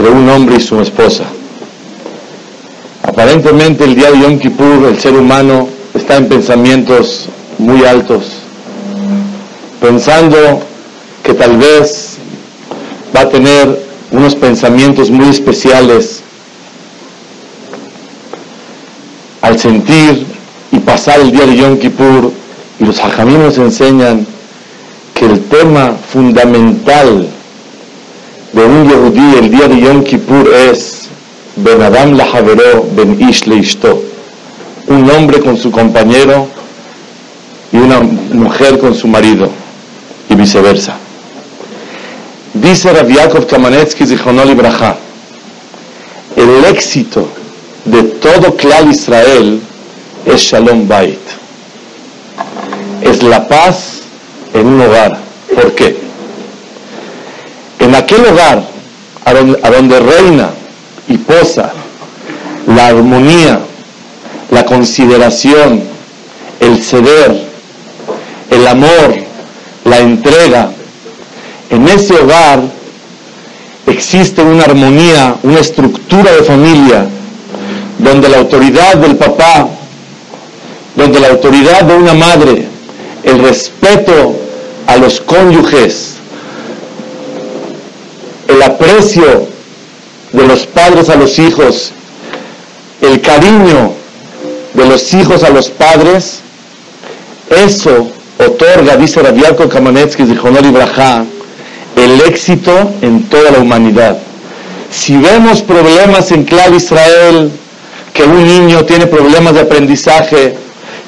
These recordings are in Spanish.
entre un hombre y su esposa. Aparentemente el día de Yom Kippur el ser humano está en pensamientos muy altos, pensando que tal vez va a tener unos pensamientos muy especiales al sentir y pasar el día de Yom Kippur y los hajamim nos enseñan que el tema fundamental de un yehudí el día de Yom Kippur es Ben Adam la Ben Ish le un hombre con su compañero y una mujer con su marido y viceversa. Dice Rav Yaakov Kamanetsky Zichonol Braja, el éxito de todo clan Israel es Shalom Bait. Es la paz en un hogar. ¿Por qué? En aquel hogar a donde, reina y posa la armonía, la consideración, el ceder, el amor, la entrega, en ese hogar existe una armonía, una estructura de familia, donde la autoridad del papá, donde la autoridad de una madre, el respeto a los cónyuges, el aprecio de los padres a los hijos, el cariño de los hijos a los padres, eso otorga, dice Rabiaco Kamanetsky, de Honor Braja, el éxito en toda la humanidad. Si vemos problemas en clave Israel, que un niño tiene problemas de aprendizaje,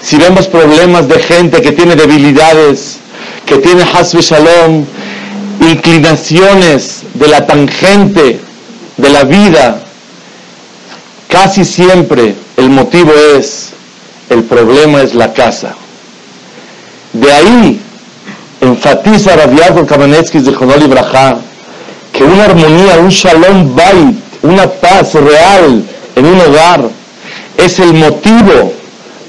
si vemos problemas de gente que tiene debilidades, que tiene hasbe shalom, inclinaciones de la tangente de la vida, casi siempre el motivo es, el problema es la casa. De ahí enfatiza Rabiaco Kamenetsky de Jonol Braja que una armonía, un shalom bait, una paz real en un hogar es el motivo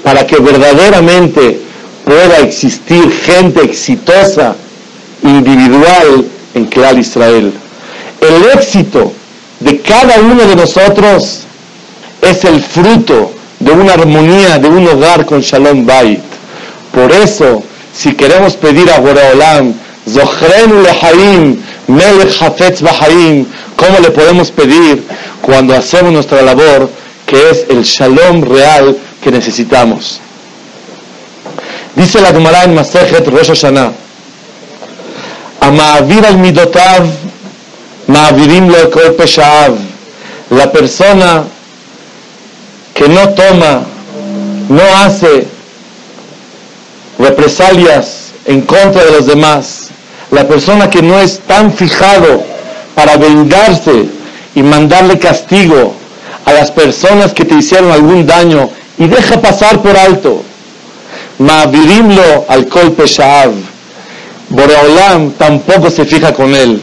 para que verdaderamente pueda existir gente exitosa, individual en Clar Israel. El éxito de cada uno de nosotros es el fruto de una armonía, de un hogar con Shalom Bait. Por eso, si queremos pedir a Boraholam, Zohrenu lehaim, Melech Hafetz Bahaim, ¿cómo le podemos pedir cuando hacemos nuestra labor, que es el Shalom real que necesitamos? Dice la Gemara en Masejet Rosh Hashanah, Ama'avir al midotav, ma'avirim lo kol pesha'av. La persona que no toma, no hace represalias en contra de los demás, la persona que no es tan fijado para vengarse y mandarle castigo a las personas que te hicieron algún daño y deja pasar por alto. Ma'avirimlo al pesha'av. Boreolam tampoco se fija con él.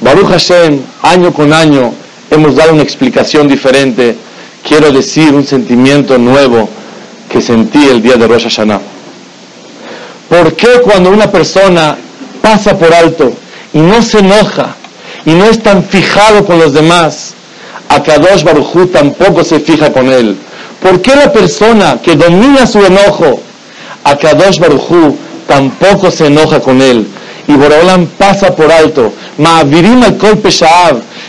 Baruch Hashem, año con año, hemos dado una explicación diferente. Quiero decir un sentimiento nuevo que sentí el día de Rosh Hashanah. ¿Por qué cuando una persona pasa por alto y no se enoja y no es tan fijado con los demás, Akadosh Baruchu tampoco se fija con él? ¿Por qué la persona que domina su enojo, Akadosh Baruchu tampoco se enoja con él? Y Borolam pasa por alto. Ma'avirim al kol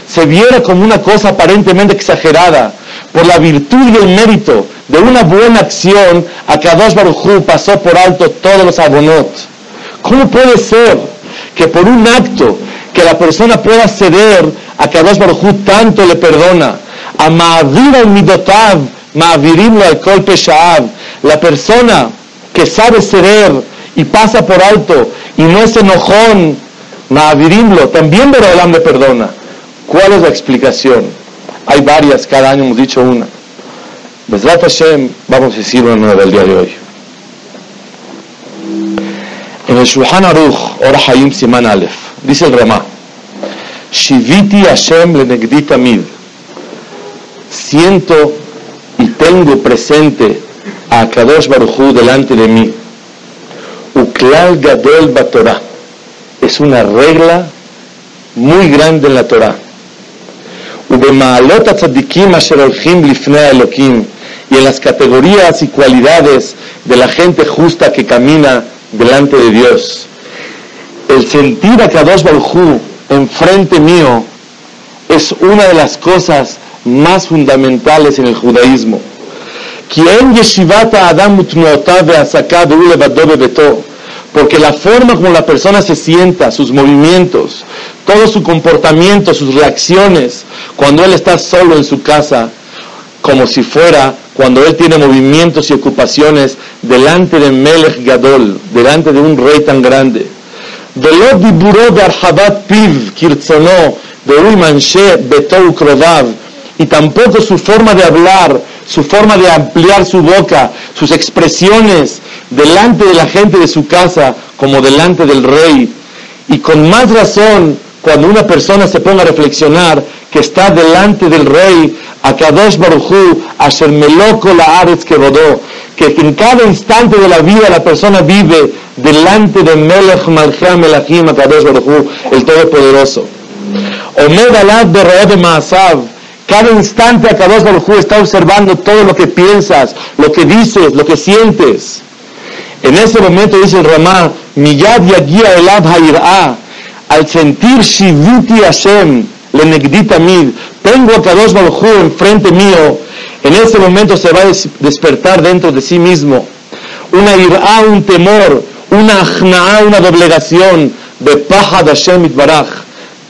se viera como una cosa aparentemente exagerada por la virtud y el mérito de una buena acción, a Kadosh Barujú pasó por alto todos los abonot. ¿Cómo puede ser que por un acto que la persona pueda ceder a Kadosh Barujú tanto le perdona? A Ma'avir al Midotav, Ma'avirim al Kol la persona que sabe ceder y pasa por alto y no es enojón, Ma'avirimlo, también Borolam le perdona. ¿Cuál es la explicación? Hay varias, cada año hemos dicho una. Besrat Hashem, vamos a decir una nueva el día de hoy. En el Shulchan Aruch, Ora Hayim Siman Aleph, dice el Ramá, Shiviti Hashem lenegdi tamid. Siento y tengo presente a Kadosh Baruchu delante de mí. Uklal Gadol Batorah. Es una regla muy grande en la Torah. y en las categorías y cualidades de la gente justa que camina delante de Dios. El sentir a Kadosh Baruj enfrente mío es una de las cosas más fundamentales en el judaísmo. Porque la forma como la persona se sienta, sus movimientos, todo su comportamiento, sus reacciones, cuando él está solo en su casa, como si fuera cuando él tiene movimientos y ocupaciones delante de Melech Gadol, delante de un rey tan grande. Y tampoco su forma de hablar, su forma de ampliar su boca, sus expresiones delante de la gente de su casa como delante del rey. Y con más razón, cuando una persona se ponga a reflexionar que está delante del rey, a Kadosh Baruchu, a Meloko la Aretz que rodó, que en cada instante de la vida la persona vive delante de Melech Malcham Melachim, a Kadosh Baruchu, el Todopoderoso. Omed Alad de Maasav, cada instante a Kadosh Baruchu está observando todo lo que piensas, lo que dices, lo que sientes. En ese momento dice el Ramá, Miyad Yagia Elad Ha'ir'ah, al sentir Shiviti Hashem, le negdita mid, tengo a Kadosh Baruj enfrente mío, en ese momento se va a despertar dentro de sí mismo una ira, un temor, una ajna'a, una doblegación de paja de Hashem Itbaraj,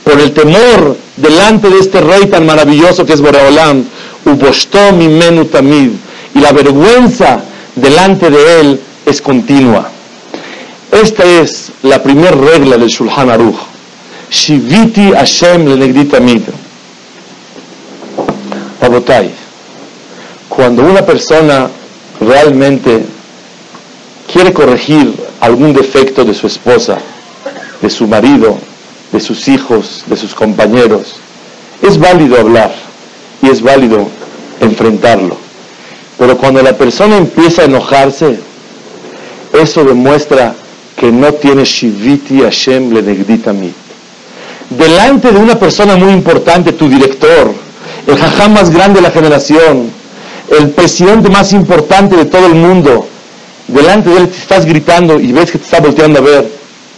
por el temor delante de este rey tan maravilloso que es Boreolam, uboshto mimenu tamid, y la vergüenza delante de él es continua. Esta es la primera regla del Shulchan Aruch. Shiviti Hashem le tamid. Pabotai, cuando una persona realmente quiere corregir algún defecto de su esposa, de su marido, de sus hijos, de sus compañeros, es válido hablar y es válido enfrentarlo. Pero cuando la persona empieza a enojarse, eso demuestra que no tiene Shiviti Hashem le mí. Delante de una persona muy importante, tu director, el jajam más grande de la generación, el presidente más importante de todo el mundo, delante de él te estás gritando y ves que te está volteando a ver,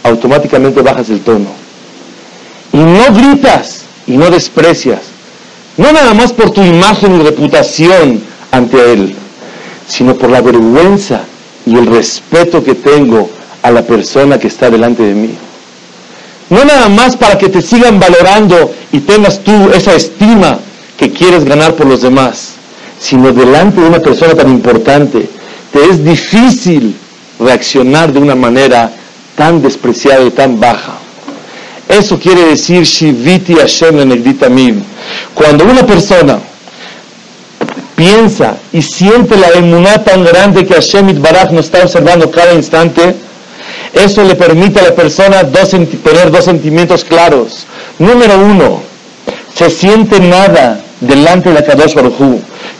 automáticamente bajas el tono. Y no gritas y no desprecias, no nada más por tu imagen y reputación ante él, sino por la vergüenza y el respeto que tengo a la persona que está delante de mí. No nada más para que te sigan valorando y tengas tú esa estima que quieres ganar por los demás, sino delante de una persona tan importante, te es difícil reaccionar de una manera tan despreciada y tan baja. Eso quiere decir Shiviti Hashem Mim. Cuando una persona piensa y siente la emuná tan grande que Hashem Itbaraj nos está observando cada instante, eso le permite a la persona tener dos sentimientos claros. Número uno, se siente nada delante de la Kadosh Baruj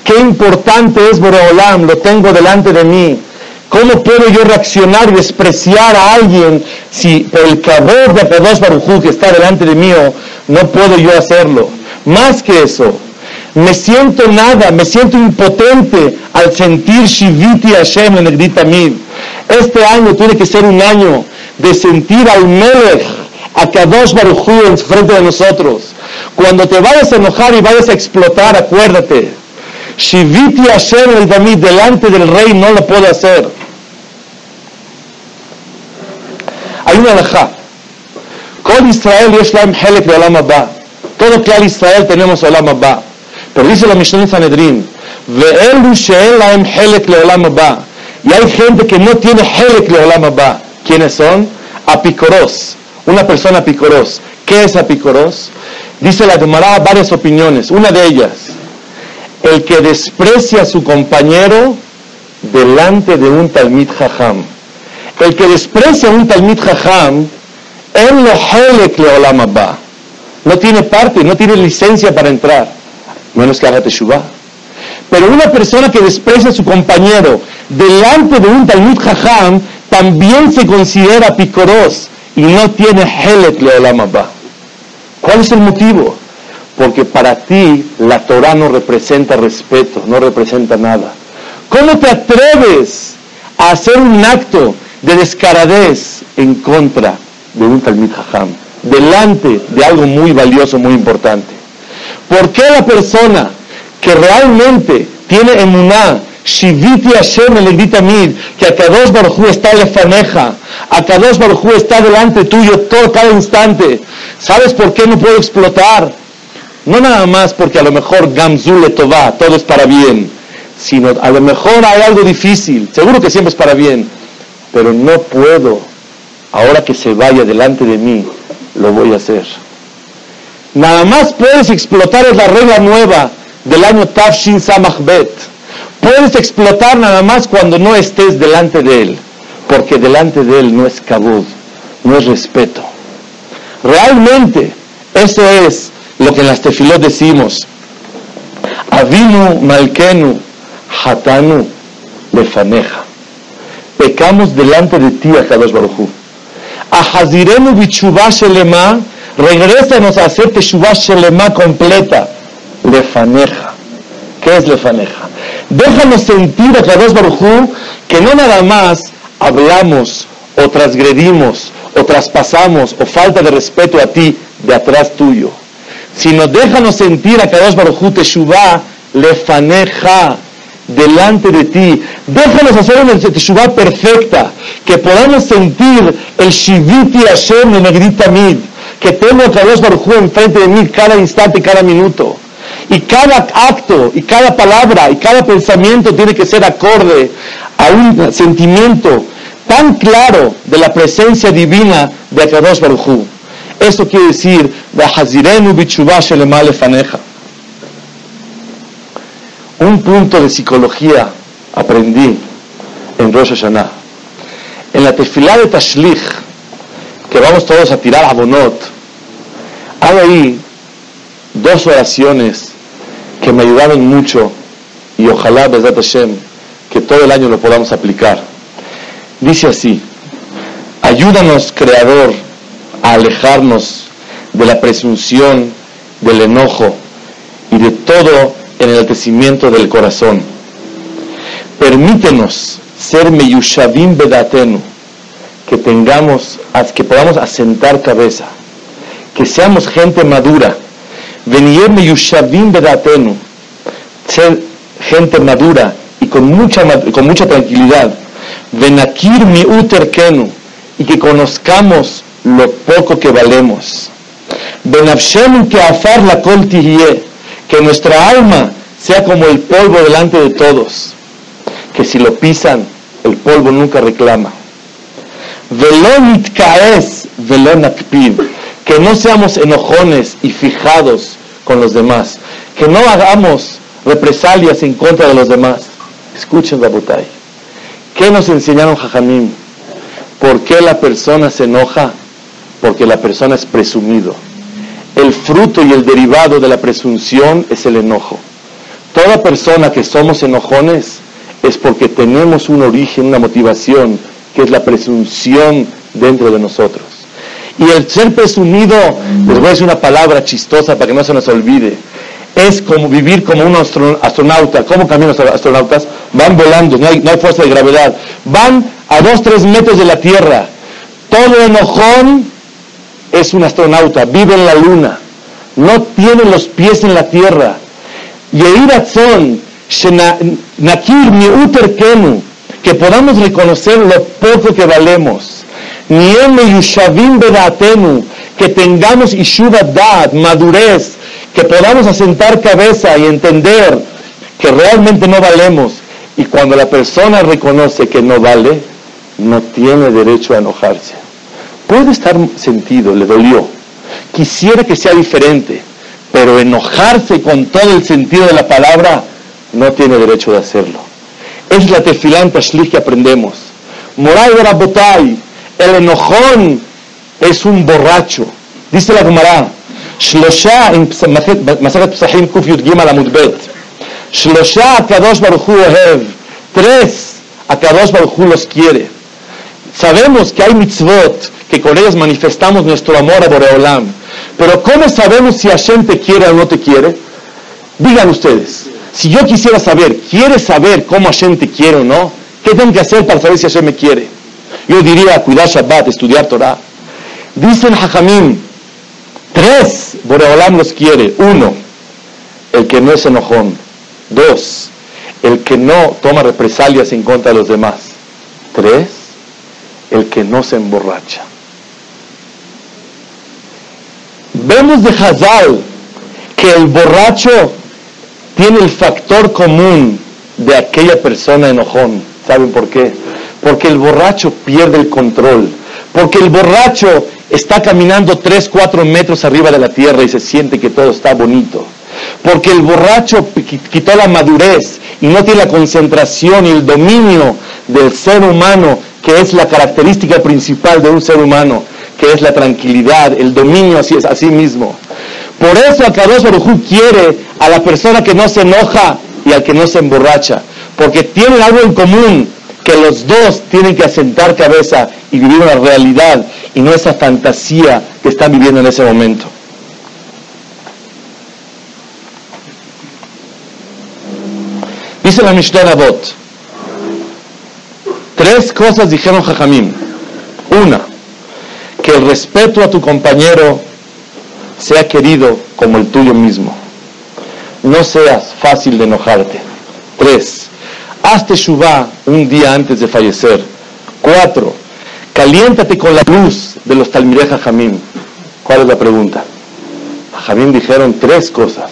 Qué importante es Boreolam, lo tengo delante de mí. ¿Cómo puedo yo reaccionar y despreciar a alguien si por el cabor de Kadosh Baruj que está delante de mí no puedo yo hacerlo? Más que eso, me siento nada, me siento impotente al sentir Shiviti Hashem en el. Este año tiene que ser un año de sentir al Melech, a Kadosh Baruj en frente de nosotros. Cuando te vayas a enojar y vayas a explotar, acuérdate, Shiviti Hashem el Damid delante del rey no lo puedo hacer. Hay una alajá. Con Israel y Islam Helek de Olam Todo claro Israel tenemos Olam Abba. Pero dice la Mishnah Sanedrin, Ve'elu she'en lahem Helek le Olam Y hay gente que no tiene Helek le Olam Abba. ¿Quiénes son? Apicoros. Una persona apicoros. ¿Qué es apicoros? Dice la Gemara varias opiniones. Una de ellas, el que desprecia a su compañero delante de un Talmid Jajam. El que desprecia un Talmid Jajam, él lo No tiene parte, no tiene licencia para entrar, menos que haga teshuvah. Pero una persona que desprecia a su compañero delante de un Talmud Jajam también se considera picoros y no tiene helek le olam ¿Cuál es el motivo? porque para ti la Torah no representa respeto, no representa nada. ¿Cómo te atreves a hacer un acto de descaradez en contra de un Talmid Jajam, delante de algo muy valioso, muy importante? ¿Por qué la persona que realmente tiene emuná, Shiviti Hashem el que Akadosh Baruj está lefaneja, Akadosh Baruj está delante tuyo todo, cada instante. ¿Sabes por qué no puedo explotar? No nada más porque a lo mejor Gamzul le todo es para bien, sino a lo mejor hay algo difícil, seguro que siempre es para bien, pero no puedo, ahora que se vaya delante de mí, lo voy a hacer. Nada más puedes explotar es la regla nueva del año Tafshin Samachbet. Puedes explotar nada más cuando no estés delante de él, porque delante de él no es cabud, no es respeto. Realmente, eso es lo que en las tefilot decimos. Avinu Malkenu Hatanu Lefaneja. Pecamos delante de ti, Akadosh Baruchu. Ahazirenu Bichubah Shelema, regrésanos a hacer Teshuvah Shelema completa. Lefaneja. ¿Qué es Lefaneja? Déjanos sentir, Akadosh Baruchu, que no nada más hablamos o transgredimos o traspasamos o falta de respeto a ti de atrás tuyo sino déjanos sentir a Kadosh Baruj Teshuvah lefaneja delante de ti. Déjanos hacer una Teshuvah perfecta, que podamos sentir el Shiviti Hashem de Negrita Mid, que tengo a Kadosh Baruj enfrente de mí cada instante cada minuto. Y cada acto, y cada palabra, y cada pensamiento tiene que ser acorde a un sentimiento tan claro de la presencia divina de Akadosh Baruj eso quiere decir, un punto de psicología aprendí en Rosh Hashanah. En la tefilá de Tashlich, que vamos todos a tirar a Bonot, hay ahí dos oraciones que me ayudaron mucho y ojalá, Besat Hashem, que todo el año lo podamos aplicar. Dice así, ayúdanos, Creador, a alejarnos de la presunción, del enojo y de todo enaltecimiento del corazón. Permítenos ser meyushavim bedatenu, que tengamos, que podamos asentar cabeza, que seamos gente madura. Venir meyushavim bedatenu, ser gente madura y con mucha, con mucha tranquilidad. Venakir mi uterkenu, y que conozcamos lo poco que valemos. Benafshem que afar la col que nuestra alma sea como el polvo delante de todos, que si lo pisan, el polvo nunca reclama. Velonit kaes, velonakpid, que no seamos enojones y fijados con los demás, que no hagamos represalias en contra de los demás. Escuchen, Babutay. ¿Qué nos enseñaron Jajamim? ¿Por qué la persona se enoja? porque la persona es presumido. El fruto y el derivado de la presunción es el enojo. Toda persona que somos enojones es porque tenemos un origen, una motivación, que es la presunción dentro de nosotros. Y el ser presumido, les voy a decir una palabra chistosa para que no se nos olvide, es como vivir como un astronauta. ¿Cómo caminan los astronautas? Van volando, no hay, no hay fuerza de gravedad. Van a dos, tres metros de la Tierra. Todo enojón es un astronauta, vive en la luna, no tiene los pies en la tierra. Que podamos reconocer lo poco que valemos. Yushavim bedatenu, que tengamos dad, madurez, que podamos asentar cabeza y entender que realmente no valemos. Y cuando la persona reconoce que no vale, no tiene derecho a enojarse puede estar sentido, le dolió, quisiera que sea diferente, pero enojarse con todo el sentido de la palabra no tiene derecho de hacerlo. Es la tefilá en que aprendemos. Moray Rabotay, el enojón es un borracho. Dice la Gemara, Shlosha en Masakat Psahim Kuf Yud Gimel Amudbet. Shlosha Akadosh Baruch Hu Tres, Akadosh Baruch Hu los quiere. Sabemos que hay mitzvot que con ellas manifestamos nuestro amor a Boreolam. Pero ¿cómo sabemos si Hashem te quiere o no te quiere? Digan ustedes, si yo quisiera saber, ¿quieres saber cómo Hashem te quiere o no? ¿Qué tengo que hacer para saber si Hashem me quiere? Yo diría cuidar Shabbat, estudiar Torah. Dicen Hajamim, tres, Boreolam los quiere. Uno, el que no es enojón. Dos, el que no toma represalias en contra de los demás. Tres, el que no se emborracha. Vemos de Hazal que el borracho tiene el factor común de aquella persona enojón. ¿Saben por qué? Porque el borracho pierde el control. Porque el borracho está caminando 3, 4 metros arriba de la tierra y se siente que todo está bonito. Porque el borracho quitó la madurez y no tiene la concentración y el dominio del ser humano, que es la característica principal de un ser humano, que es la tranquilidad, el dominio a sí mismo. Por eso Akadosh Baruj quiere a la persona que no se enoja y al que no se emborracha, porque tienen algo en común, que los dos tienen que asentar cabeza y vivir una realidad y no esa fantasía que están viviendo en ese momento. Dice la Mishnah Bot, tres cosas dijeron Jajamim. Una, que el respeto a tu compañero sea querido como el tuyo mismo. No seas fácil de enojarte. Tres, hazte shubá un día antes de fallecer. Cuatro, caliéntate con la luz de los Talmireh Jamim. ¿Cuál es la pregunta? Jamim dijeron tres cosas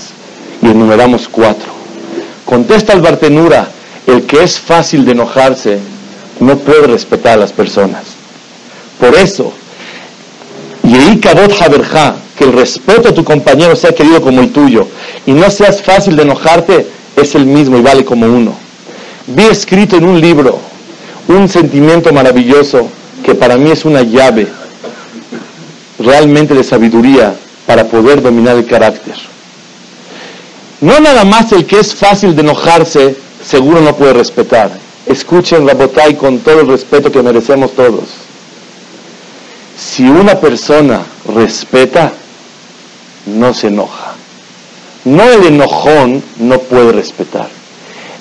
y enumeramos cuatro. Contesta al Bartenura, el que es fácil de enojarse no puede respetar a las personas. Por eso, que el respeto a tu compañero sea querido como el tuyo y no seas fácil de enojarte, es el mismo y vale como uno. Vi escrito en un libro un sentimiento maravilloso que para mí es una llave realmente de sabiduría para poder dominar el carácter. No nada más el que es fácil de enojarse, seguro no puede respetar. Escuchen la botay con todo el respeto que merecemos todos. Si una persona respeta, no se enoja. No el enojón no puede respetar.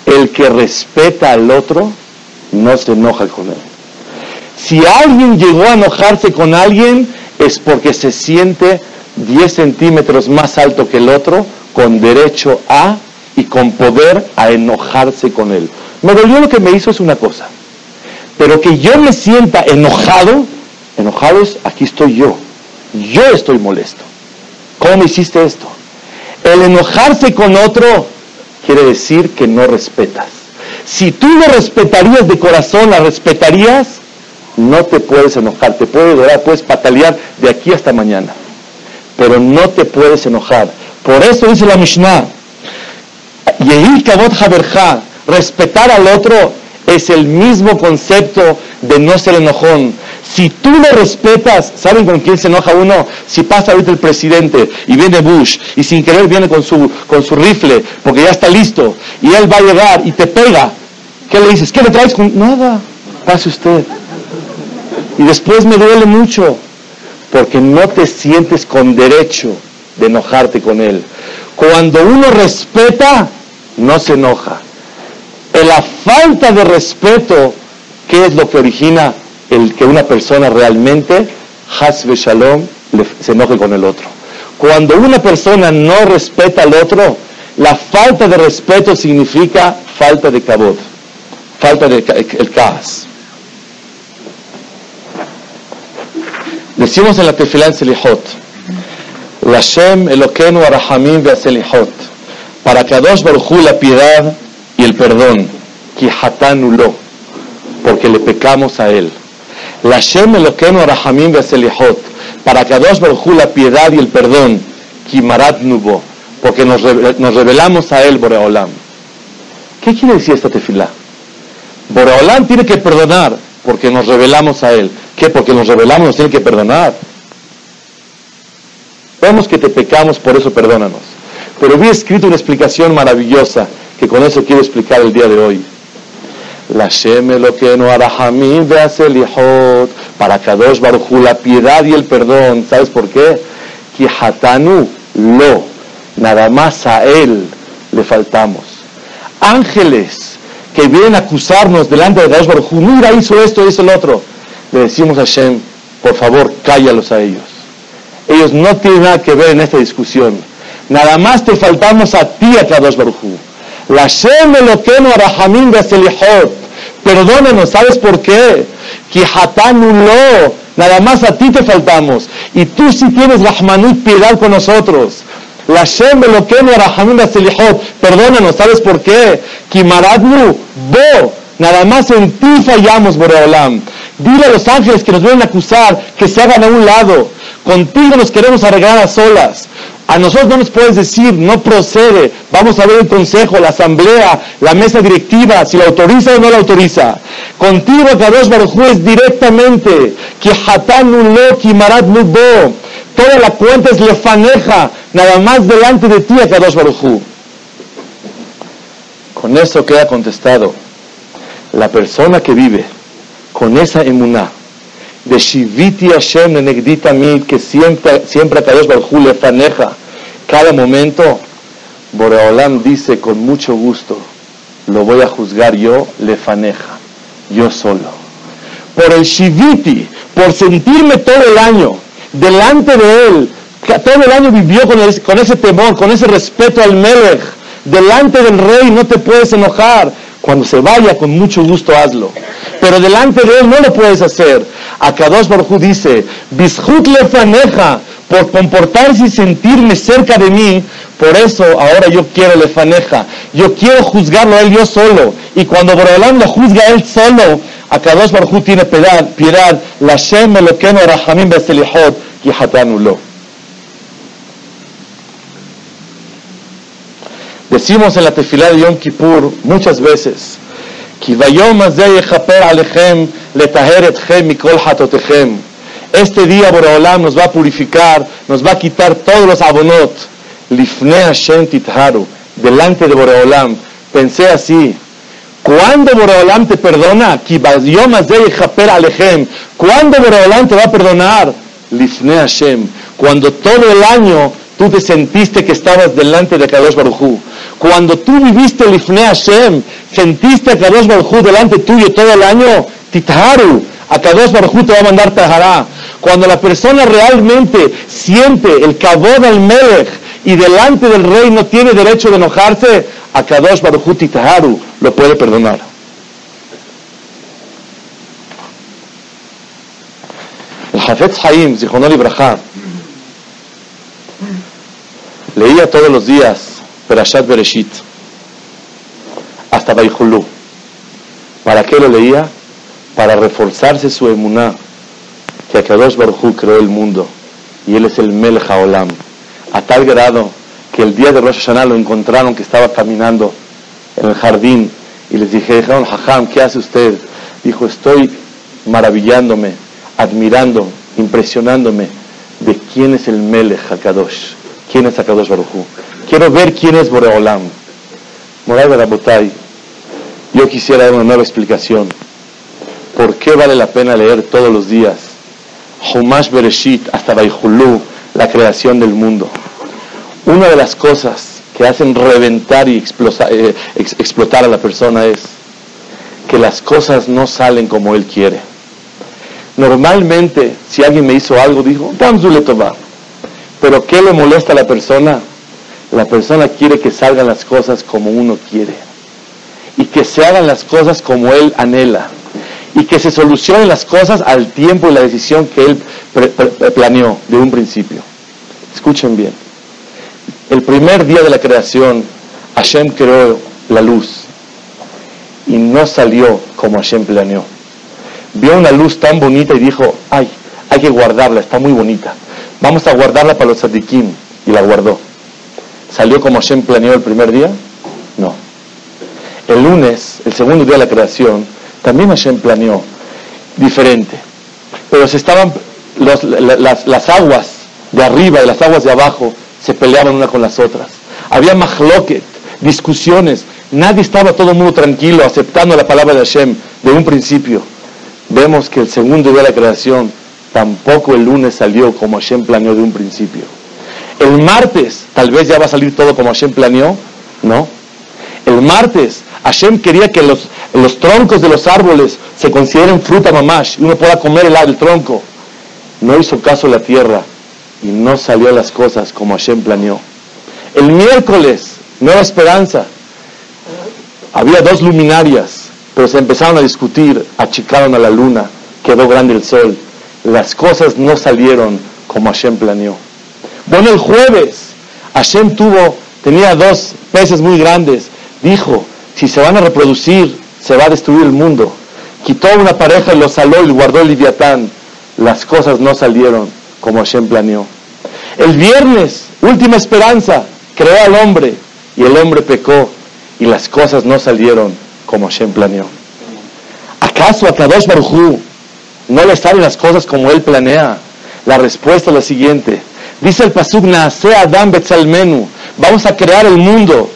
El que respeta al otro no se enoja con él. Si alguien llegó a enojarse con alguien es porque se siente 10 centímetros más alto que el otro, con derecho a y con poder a enojarse con él. Me dolió lo que me hizo es una cosa, pero que yo me sienta enojado, enojado es aquí estoy yo, yo estoy molesto. ¿Cómo me hiciste esto? El enojarse con otro quiere decir que no respetas. Si tú lo respetarías de corazón, la respetarías, no te puedes enojar, te puedes llorar, puedes patalear de aquí hasta mañana. Pero no te puedes enojar. Por eso dice la Mishnah, respetar al otro es el mismo concepto de no ser enojón. Si tú lo respetas, ¿saben con quién se enoja uno? Si pasa ahorita el presidente y viene Bush y sin querer viene con su, con su rifle porque ya está listo y él va a llegar y te pega, ¿qué le dices? ¿Qué le traes? Con... Nada, pase usted. Y después me duele mucho porque no te sientes con derecho de enojarte con él. Cuando uno respeta, no se enoja. En la falta de respeto, ¿qué es lo que origina el que una persona realmente, hasbe shalom, se enoje con el otro? Cuando una persona no respeta al otro, la falta de respeto significa falta de cabot, falta de el caos. Decimos en la tefilá Selihot, Lashem Eloquenu Arahamim Selihot, para Kadosh Baruchu la piedad y el perdón, Kihatanuló, porque le pecamos a él. Lashem Eloquenu Arahamim Selihot, para Kadosh Baruchu la piedad y el perdón, Kimarat Nubo, porque nos, revelamos a él, Boreolam. ¿Qué quiere decir esta tefilá? Boreolam tiene que perdonar porque nos revelamos a él. ¿Qué? Porque nos revelamos, nos tiene que perdonar. Vemos que te pecamos, por eso perdónanos. Pero vi escrito una explicación maravillosa que con eso quiero explicar el día de hoy. La Sheme lo que arahamim ve para Kadosh Baruchu, la piedad y el perdón. ¿Sabes por qué? Kihatanu lo, nada más a Él le faltamos. Ángeles que vienen a acusarnos delante de Dios Baruj mira, hizo esto, hizo el otro. Le decimos a Hashem, por favor, cállalos a ellos. Ellos no tienen nada que ver en esta discusión. Nada más te faltamos a ti, a Kadosh Baruj La Shem Eloqueno Arahamim Beselihot. Perdónanos, ¿sabes por qué? lo, nada más a ti te faltamos. Y tú sí tienes Rahmanut, piedad con nosotros. La Shem Eloqueno Arahamim Beselihot. Perdónanos, ¿sabes por qué? Kimaradnu Bo. Nada más en ti fallamos, Boreolam. Dile a los ángeles que nos vienen a acusar que se hagan a un lado. Contigo nos queremos arreglar a solas. A nosotros no nos puedes decir, no procede. Vamos a ver el consejo, la asamblea, la mesa directiva, si la autoriza o no la autoriza. Contigo, Kadosh Baruj es directamente. Toda la cuenta es lefaneja, nada más delante de ti, Kadosh Baruj Con eso queda contestado. La persona que vive con esa emuná, de Shiviti Hashem Negdita Mi, que siempre, siempre a Kadosh Baruj le faneja. Cada momento, Boreolam dice con mucho gusto, lo voy a juzgar yo, le faneja, yo solo. Por el Shiviti, por sentirme todo el año delante de él, todo el año vivió con, con ese temor, con ese respeto al Melech, delante del rey no te puedes enojar, cuando se vaya, con mucho gusto hazlo. Pero delante de él no lo puedes hacer. Akadosh Baruj dice, Bishut lefaneja, por comportarse y sentirme cerca de mí, por eso ahora yo quiero lefaneja. Yo quiero juzgarlo a él yo solo. Y cuando Borolam lo juzga a él solo, Akadosh Baruj tiene piedad, piedad, la Shem Eloqueno Rahamim Beselihot, lo. Decimos en la tefilá de Yom Kippur muchas veces, este día Boreolam nos va a purificar, nos va a quitar todos los abonot. Hashem titharu, delante de Boreolam. Pensé así, ¿cuándo Boreolam te perdona? ¿Cuándo Boreolam te va a perdonar? Hashem, cuando todo el año tú te sentiste que estabas delante de Kadosh Baruchu. Cuando tú viviste el Ifne Hashem, sentiste a Kadosh Baruchu delante tuyo todo el año, Titaharu, a Kadosh Baruchu te va a mandar Tahará. Cuando la persona realmente siente el cabod del Melech y delante del rey no tiene derecho de enojarse, a Kadosh Baruchu Titaharu lo puede perdonar. El Hafetz Haim, Zichonol Ibrahim, Leía todos los días Perashat Bereshit hasta Baihulú. ¿Para qué lo leía? Para reforzarse su emuná que Akadosh Baruj creó el mundo y él es el Melech Olam. A tal grado que el día de Rosh Hashanah lo encontraron que estaba caminando en el jardín y les dije, Hajam, ¿qué hace usted? Dijo, estoy maravillándome, admirando, impresionándome de quién es el Melech HaKadosh quién es Akadosh Baruchu. Quiero ver quién es Boreolam. Moray Barabotay, yo quisiera dar una nueva explicación. ¿Por qué vale la pena leer todos los días Humash Bereshit hasta Baihulú, la creación del mundo? Una de las cosas que hacen reventar y eh, explotar a la persona es que las cosas no salen como él quiere. Normalmente, si alguien me hizo algo, dijo, va pero ¿qué le molesta a la persona? La persona quiere que salgan las cosas como uno quiere. Y que se hagan las cosas como él anhela. Y que se solucionen las cosas al tiempo y la decisión que él planeó de un principio. Escuchen bien. El primer día de la creación, Hashem creó la luz. Y no salió como Hashem planeó. Vio una luz tan bonita y dijo, ay, hay que guardarla, está muy bonita Vamos a guardarla para los tzadikim. Y la guardó. ¿Salió como Hashem planeó el primer día? No. El lunes, el segundo día de la creación, también Hashem planeó diferente. Pero se estaban, las, aguas de arriba y las aguas de abajo se peleaban una con las otras. Había mahloket, discusiones. Nadie estaba todo el mundo tranquilo aceptando la palabra de Hashem de un principio. Vemos que el segundo día de la creación Tampoco el lunes salió como Hashem planeó de un principio. El martes, tal vez ya va a salir todo como Hashem planeó. No. El martes, Hashem quería que los, los troncos de los árboles se consideren fruta mamash y uno pueda comer el, el tronco. No hizo caso la tierra y no salió las cosas como Hashem planeó. El miércoles, nueva esperanza. Había dos luminarias, pero se empezaron a discutir, achicaron a la luna, quedó grande el sol. Las cosas no salieron como Hashem planeó. Bueno, el jueves, Hashem tuvo, tenía dos peces muy grandes. Dijo, si se van a reproducir, se va a destruir el mundo. Quitó una pareja y lo saló y guardó el Liviatán. Las cosas no salieron como Hashem planeó. El viernes, última esperanza, creó al hombre y el hombre pecó y las cosas no salieron como Hashem planeó. ¿Acaso a Kadosh Baruj no le salen las cosas como él planea? La respuesta es la siguiente. Dice el Pasuk Naase Adam Betzalmenu. Vamos a crear el mundo.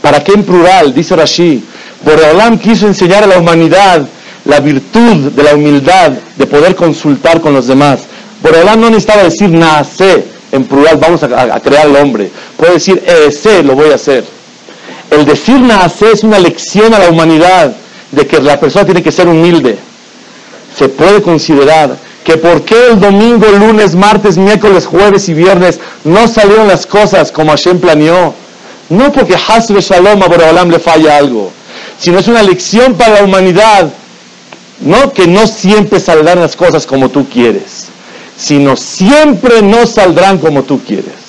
¿Para qué en plural? Dice Rashi. Boreolam quiso enseñar a la humanidad la virtud de la humildad de poder consultar con los demás. Boreolam no necesitaba decir Naase en plural, vamos a, crear al hombre. Puede decir Ese lo voy a hacer. El decir Naase es una lección a la humanidad de que la persona tiene que ser humilde. Se puede considerar que por qué el domingo, lunes, martes, miércoles, jueves y viernes no salieron las cosas como Hashem planeó. No porque Hasbe Shalom a Boreolam le falla algo, sino es una lección para la humanidad. No que no siempre saldrán las cosas como tú quieres, sino siempre no saldrán como tú quieres.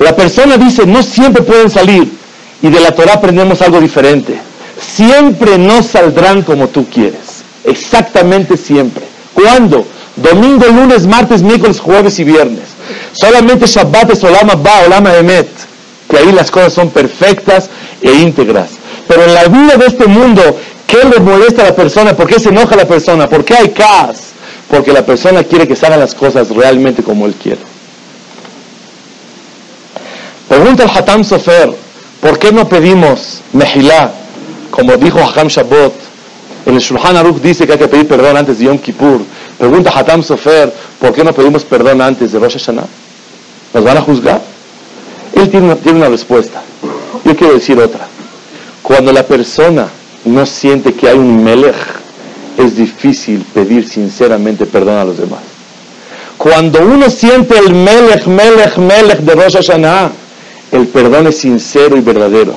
La persona dice, no siempre pueden salir, y de la Torah aprendemos algo diferente. Siempre no saldrán como tú quieres. Exactamente siempre. ¿Cuándo? Domingo, lunes, martes, miércoles, jueves y viernes. Solamente Shabbat es Olama Ba, Olama Emet, que ahí las cosas son perfectas e íntegras. Pero en la vida de este mundo, ¿qué le molesta a la persona? ¿Por qué se enoja la persona? ¿Por qué hay caos? Porque la persona quiere que se hagan las cosas realmente como él quiere. Pregunta al Hatam Sofer, ¿por qué no pedimos Mejilá, como dijo Hakam Shabbat, en el Shulchan Aruch dice que hay que pedir perdón antes de Yom Kippur. Pregunta Hatam Sofer, ¿por qué no pedimos perdón antes de Rosh Hashanah? ¿Nos van a juzgar? Él tiene una, tiene una respuesta. Yo quiero decir otra. Cuando la persona no siente que hay un melech, es difícil pedir sinceramente perdón a los demás. Cuando uno siente el melech, melech, melech de Rosh Hashanah, el perdón es sincero y verdadero.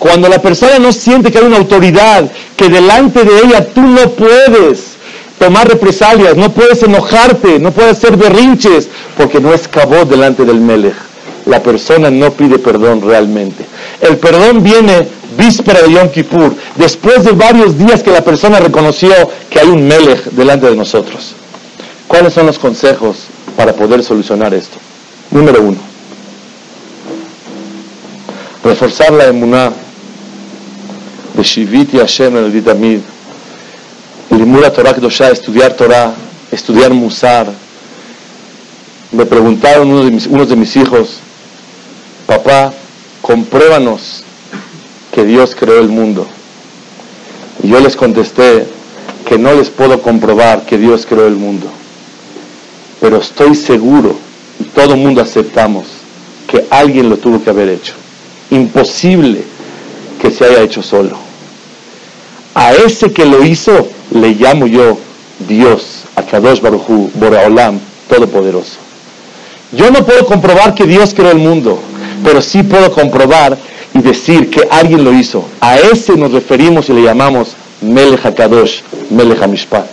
Cuando la persona no siente que hay una autoridad, que delante de ella tú no puedes tomar represalias, no puedes enojarte, no puedes hacer berrinches, porque no escabó delante del Melech. La persona no pide perdón realmente. El perdón viene víspera de Yom Kippur, después de varios días que la persona reconoció que hay un Melech delante de nosotros. ¿Cuáles son los consejos para poder solucionar esto? Número uno, reforzar la emuná de Shiviti Hashem el Vitamid, Limura Torah Kedoshá, estudiar Torah, estudiar Musar. Me preguntaron uno de mis, unos de mis hijos, papá, compruébanos que Dios creó el mundo. Y yo les contesté que no les puedo comprobar que Dios creó el mundo, pero estoy seguro, y todo el mundo aceptamos, que alguien lo tuvo que haber hecho. Imposible que se haya hecho solo. A ese que lo hizo le llamo yo Dios, Akadosh Baruchu, Boraolam, Todopoderoso. Yo no puedo comprobar que Dios creó el mundo, pero sí puedo comprobar y decir que alguien lo hizo. A ese nos referimos y le llamamos Melech HaKadosh, Melech HaMishpat.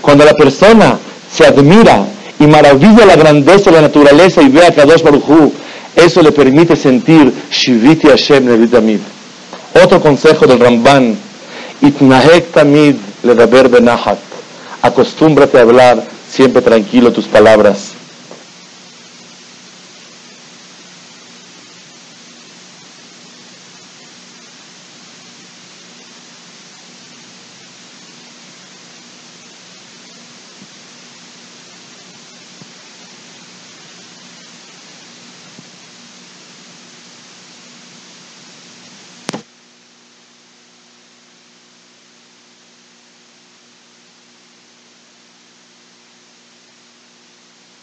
Cuando la persona se admira y maravilla la grandeza de la naturaleza y ve a Kadosh Baruchu, eso le permite sentir Shiviti Hashem Nevitamid. Otro consejo del Ramban, Itnahek tamid benahat. Acostúmbrate a hablar siempre tranquilo tus palabras.